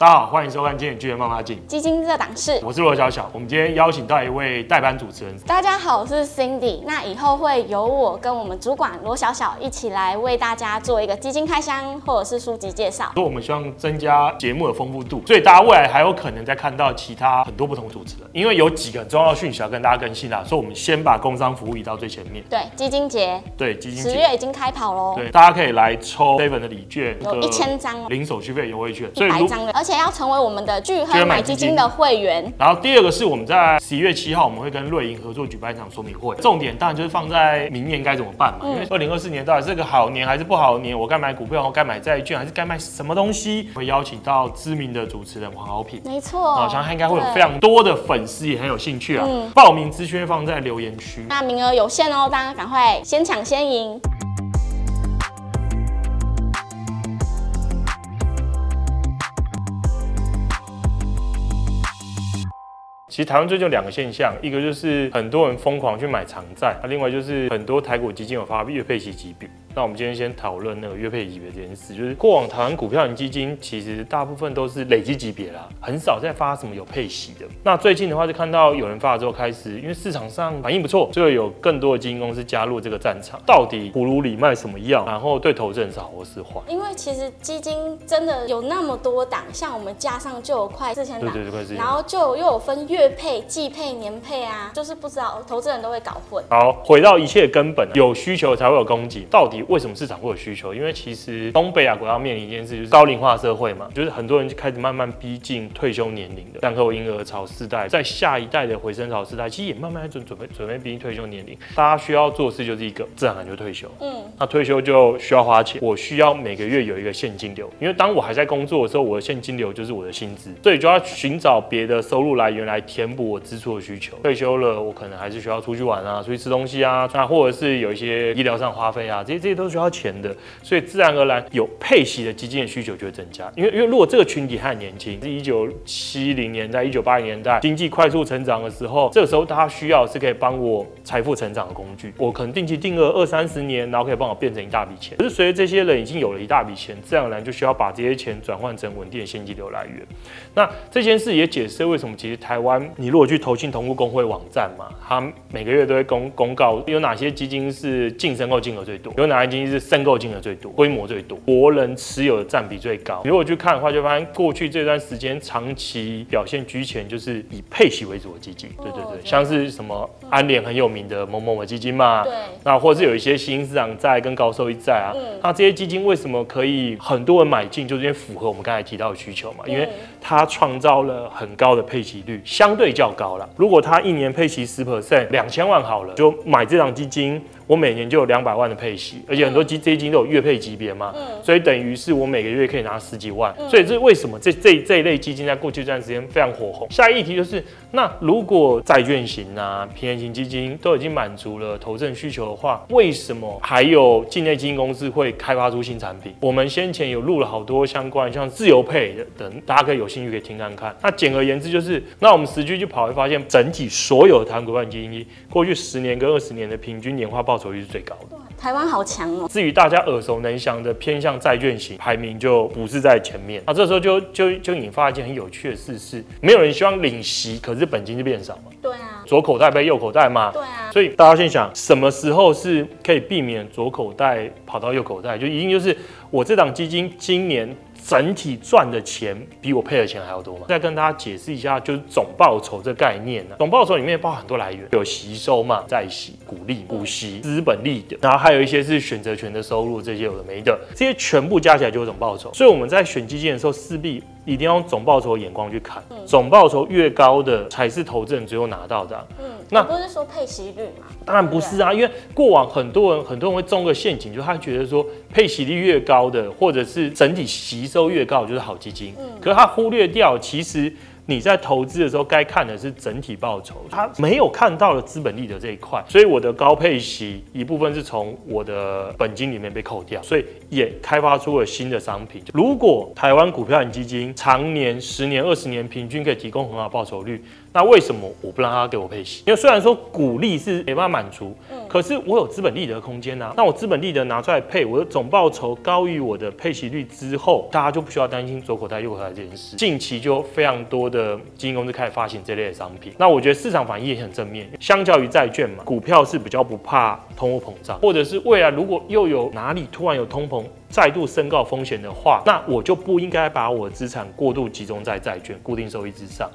大家好，欢迎收看《今天巨人妈妈镜》基金热档室，我是罗小小。我们今天邀请到一位代班主持人。大家好，我是 Cindy。那以后会由我跟我们主管罗小小一起来为大家做一个基金开箱或者是书籍介绍。所以我们希望增加节目的丰富度，所以大家未来还有可能再看到其他很多不同主持人。因为有几个很重要的讯息要跟大家更新啦，所以我们先把工商服务移到最前面。对，基金节，对基金节，十月已经开跑喽。对，大家可以来抽 seven 的礼券，有一千张零手续费优惠券，一百张的，而且要成为我们的。的巨亨买基金的会员，然后第二个是我们在十一月七号，我们会跟瑞银合作举办一场说明会，重点当然就是放在明年该怎么办嘛，因为二零二四年到底是个好年还是不好年，我该买股票，我该买债券，还是该买什么东西？会邀请到知名的主持人黄豪平，没错，我相信应该会有非常多的粉丝也很有兴趣啊。嗯报名资讯放在留言区，那名额有限哦，大家赶快先抢先赢。其实台湾最近有两个现象，一个就是很多人疯狂去买长债，那另外就是很多台股基金有发月配息级别。那我们今天先讨论那个月配级别这件事，就是过往台湾股票型基金其实大部分都是累积级别啦，很少再发什么有配息的。那最近的话就看到有人发了之后开始，因为市场上反应不错，就有更多的基金公司加入这个战场。到底葫芦里卖什么药？然后对投资人是好或是坏？因为其实基金真的有那么多档，像我们加上就有快四千档，对对对。然后就又有分月配、季配、年配啊，就是不知道投资人都会搞混。好，回到一切根本，有需求才会有供给。到底为什么市场会有需求？因为其实东北亚国家面临一件事，就是高龄化社会嘛，就是很多人就开始慢慢逼近退休年龄的，蛋后婴儿潮世代，在下一代的回升潮世代，其实也慢慢准准备准备逼近退休年龄。大家需要做的事就是一个自然而然就退休。嗯，那退休就需要花钱，我需要每个月有一个现金流，因为当我还在工作的时候，我的现金流就是我的薪资，所以就要寻找别的收入来源来填补我支出的需求。退休了，我可能还是需要出去玩啊，出去吃东西啊，那或者是有一些医疗上花费啊，这些这些都需要钱的。所以自然而然有配息的基金的需求就会增加，因为因为如果这个群体还很年轻，是一九七零年代、一九八零年代经济快速成长的时候，这个时候大家需要是可以帮我财富成长的工具，我可能定期定额二三十年，然后可以帮我变成一大笔钱。可是随着这些人已经有了一大笔钱，自然而然就需要把这些钱转换成稳定的现金流来源。那这件事也解释为什么其实台湾，你如果去投信同步公会网站嘛，他每个月都会公公告有哪些基金是净申购金额最多，有哪些基金是申购金额最多，规模最多，国人持有的占比最高。如果去看的话，就发现过去这段时间长期表现居前，就是以配息为主的基金。对对对，像是什么安联很有名的某某某基金嘛，对，那或者是有一些新兴市场债跟高收益债啊，那这些基金为什么可以很多人买进，就是因为符合我们刚才提到的需求嘛，因为它创造了很高的配息率，相对较高了。如果它一年配息十 percent，两千万好了，就买这档基金。我每年就有两百万的配息，而且很多基基金都有月配级别嘛，嗯、所以等于是我每个月可以拿十几万，嗯、所以这是为什么这这这一类基金在过去这段时间非常火红。下一议题就是，那如果债券型啊、平衡型基金都已经满足了投证需求的话，为什么还有境内基金公司会开发出新产品？我们先前有录了好多相关像自由配的等，大家可以有兴趣可以听看看。那简而言之就是，那我们实际去跑会发现，整体所有的台湾股票基金过去十年跟二十年的平均年化报酬率是最高的。台湾好强哦。至于大家耳熟能详的偏向债券型，排名就不是在前面。那这时候就就就引发一件很有趣的事是，没有人希望领息，可是本金就变少嘛。对啊。左口袋背右口袋嘛。对啊。所以大家先想，什么时候是可以避免左口袋跑到右口袋？就一定就是我这档基金今年。整体赚的钱比我配的钱还要多吗？再跟大家解释一下，就是总报酬这概念呢、啊。总报酬里面包含很多来源，有吸收嘛，在息、股利、股息、资本利的，然后还有一些是选择权的收入，这些有的没的，这些全部加起来就是总报酬。所以我们在选基金的时候，势必一定要用总报酬的眼光去看，嗯、总报酬越高的才是投资人最后拿到的、啊。嗯，那不是说配息率吗？当然不是啊，因为过往很多人很多人会中个陷阱，就是他觉得说配息率越高的，或者是整体吸收越高，就是好基金。嗯，可是他忽略掉其实。你在投资的时候，该看的是整体报酬，他没有看到的资本利得这一块，所以我的高配息一部分是从我的本金里面被扣掉，所以也开发出了新的商品。如果台湾股票型基金常年十年、二十年平均可以提供很好报酬率，那为什么我不让他给我配息？因为虽然说股利是没办法满足，可是我有资本利得空间啊，那我资本利得拿出来配，我的总报酬高于我的配息率之后，大家就不需要担心左口袋右口袋这件事。近期就非常多的基金公司开始发行这类的商品，那我觉得市场反应也很正面。相较于债券嘛，股票是比较不怕通货膨胀，或者是未来如果又有哪里突然有通膨再度升高风险的话，那我就不应该把我的资产过度集中在债券固定收益之上。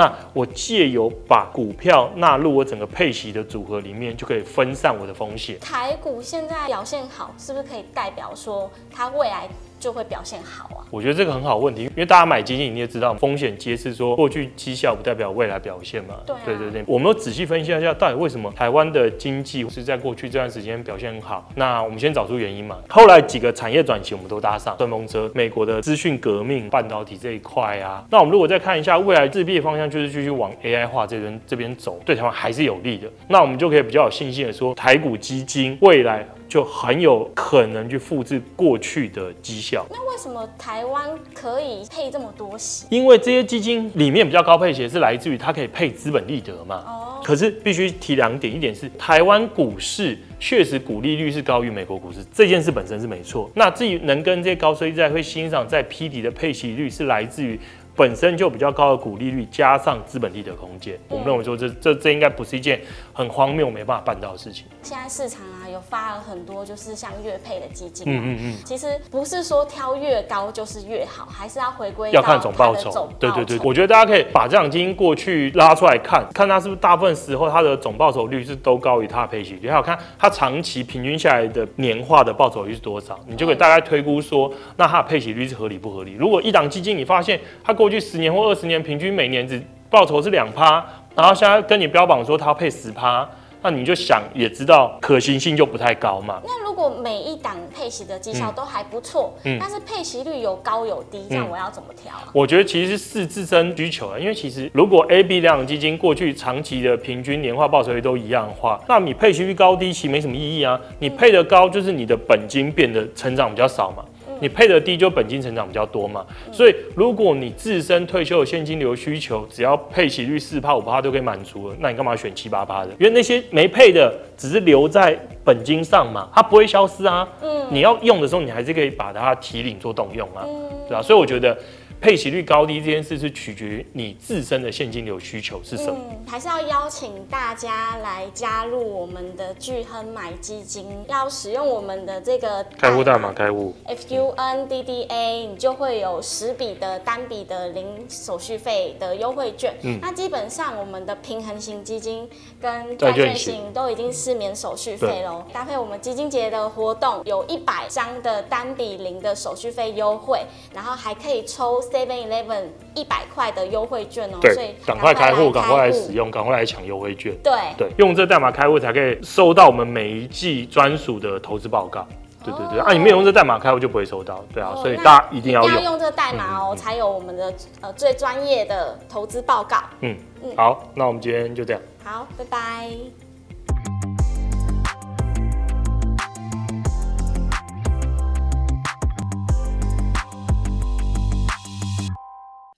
那我借由把股票纳入我整个配息的组合里面，就可以分散我的风险。台股现在表现好，是不是可以代表说它未来就会表现好啊？我觉得这个很好问题，因为大家买基金，你也知道风险揭示说过去绩效不代表未来表现嘛。对、啊、对对对，我们要仔细分析一下，到底为什么台湾的经济是在过去这段时间表现很好？那我们先找出原因嘛。后来几个产业转型，我们都搭上顺风车，美国的资讯革命、半导体这一块啊。那我们如果再看一下未来自闭的方向，就是继续往 AI 化这边这边走，对台湾还是有利的。那我们就可以比较有信心的说，台股基金未来。就很有可能去复制过去的绩效。那为什么台湾可以配这么多息？因为这些基金里面比较高配息是来自于它可以配资本利得嘛。哦。可是必须提两点，一点是台湾股市确实股利率是高于美国股市，这件事本身是没错。那至于能跟这些高收益债会欣赏在 P 底的配息率，是来自于。本身就比较高的股利率，加上资本利得空间，我们认为说这这这应该不是一件很荒谬没办法办到的事情。现在市场啊有发了很多就是像月配的基金，嗯嗯嗯，其实不是说挑越高就是越好，还是要回归要看总报酬。对对对，我觉得大家可以把这档基金过去拉出来看，看它是不是大部分时候它的总报酬率是都高于它的配息率，还有看它长期平均下来的年化的报酬率是多少，你就可以大概推估说，那它的配息率是合理不合理？如果一档基金你发现它过去十年或二十年平均每年只报酬是两趴，然后现在跟你标榜说它要配十趴，那你就想也知道可行性就不太高嘛。那如果每一档配息的绩效都还不错，嗯，但是配息率有高有低，这样我要怎么调啊？我觉得其实是视自身需求啊，因为其实如果 A、B 两种基金过去长期的平均年化报酬率都一样的话，那你配息率高低其实没什么意义啊。你配的高就是你的本金变得成长比较少嘛。你配的低就本金成长比较多嘛，所以如果你自身退休的现金流需求只要配息率四趴五趴都可以满足了，那你干嘛选七八趴的？因为那些没配的只是留在本金上嘛，它不会消失啊。嗯，你要用的时候你还是可以把它提领做动用啊，对吧？所以我觉得。配息率高低这件事是取决于你自身的现金流需求是什么？嗯，还是要邀请大家来加入我们的巨亨买基金，要使用我们的这个开户代码开户 F U N D D A，你就会有十笔的单笔的零手续费的优惠券。嗯，那基本上我们的平衡型基金跟债券型都已经是免手续费喽。搭配我们基金节的活动，有一百张的单笔零的手续费优惠，然后还可以抽。Seven Eleven 一百块的优惠券哦，对，所以赶快开户，赶快来使用，赶快来抢优惠券。对对，用这代码开户才可以收到我们每一季专属的投资报告。对对对，哦、啊，你没有用这代码开户就不会收到。对啊，哦、所以大家一定要用，要用这个代码哦，才有我们的呃最专业的投资报告。嗯嗯，好，那我们今天就这样。好，拜拜。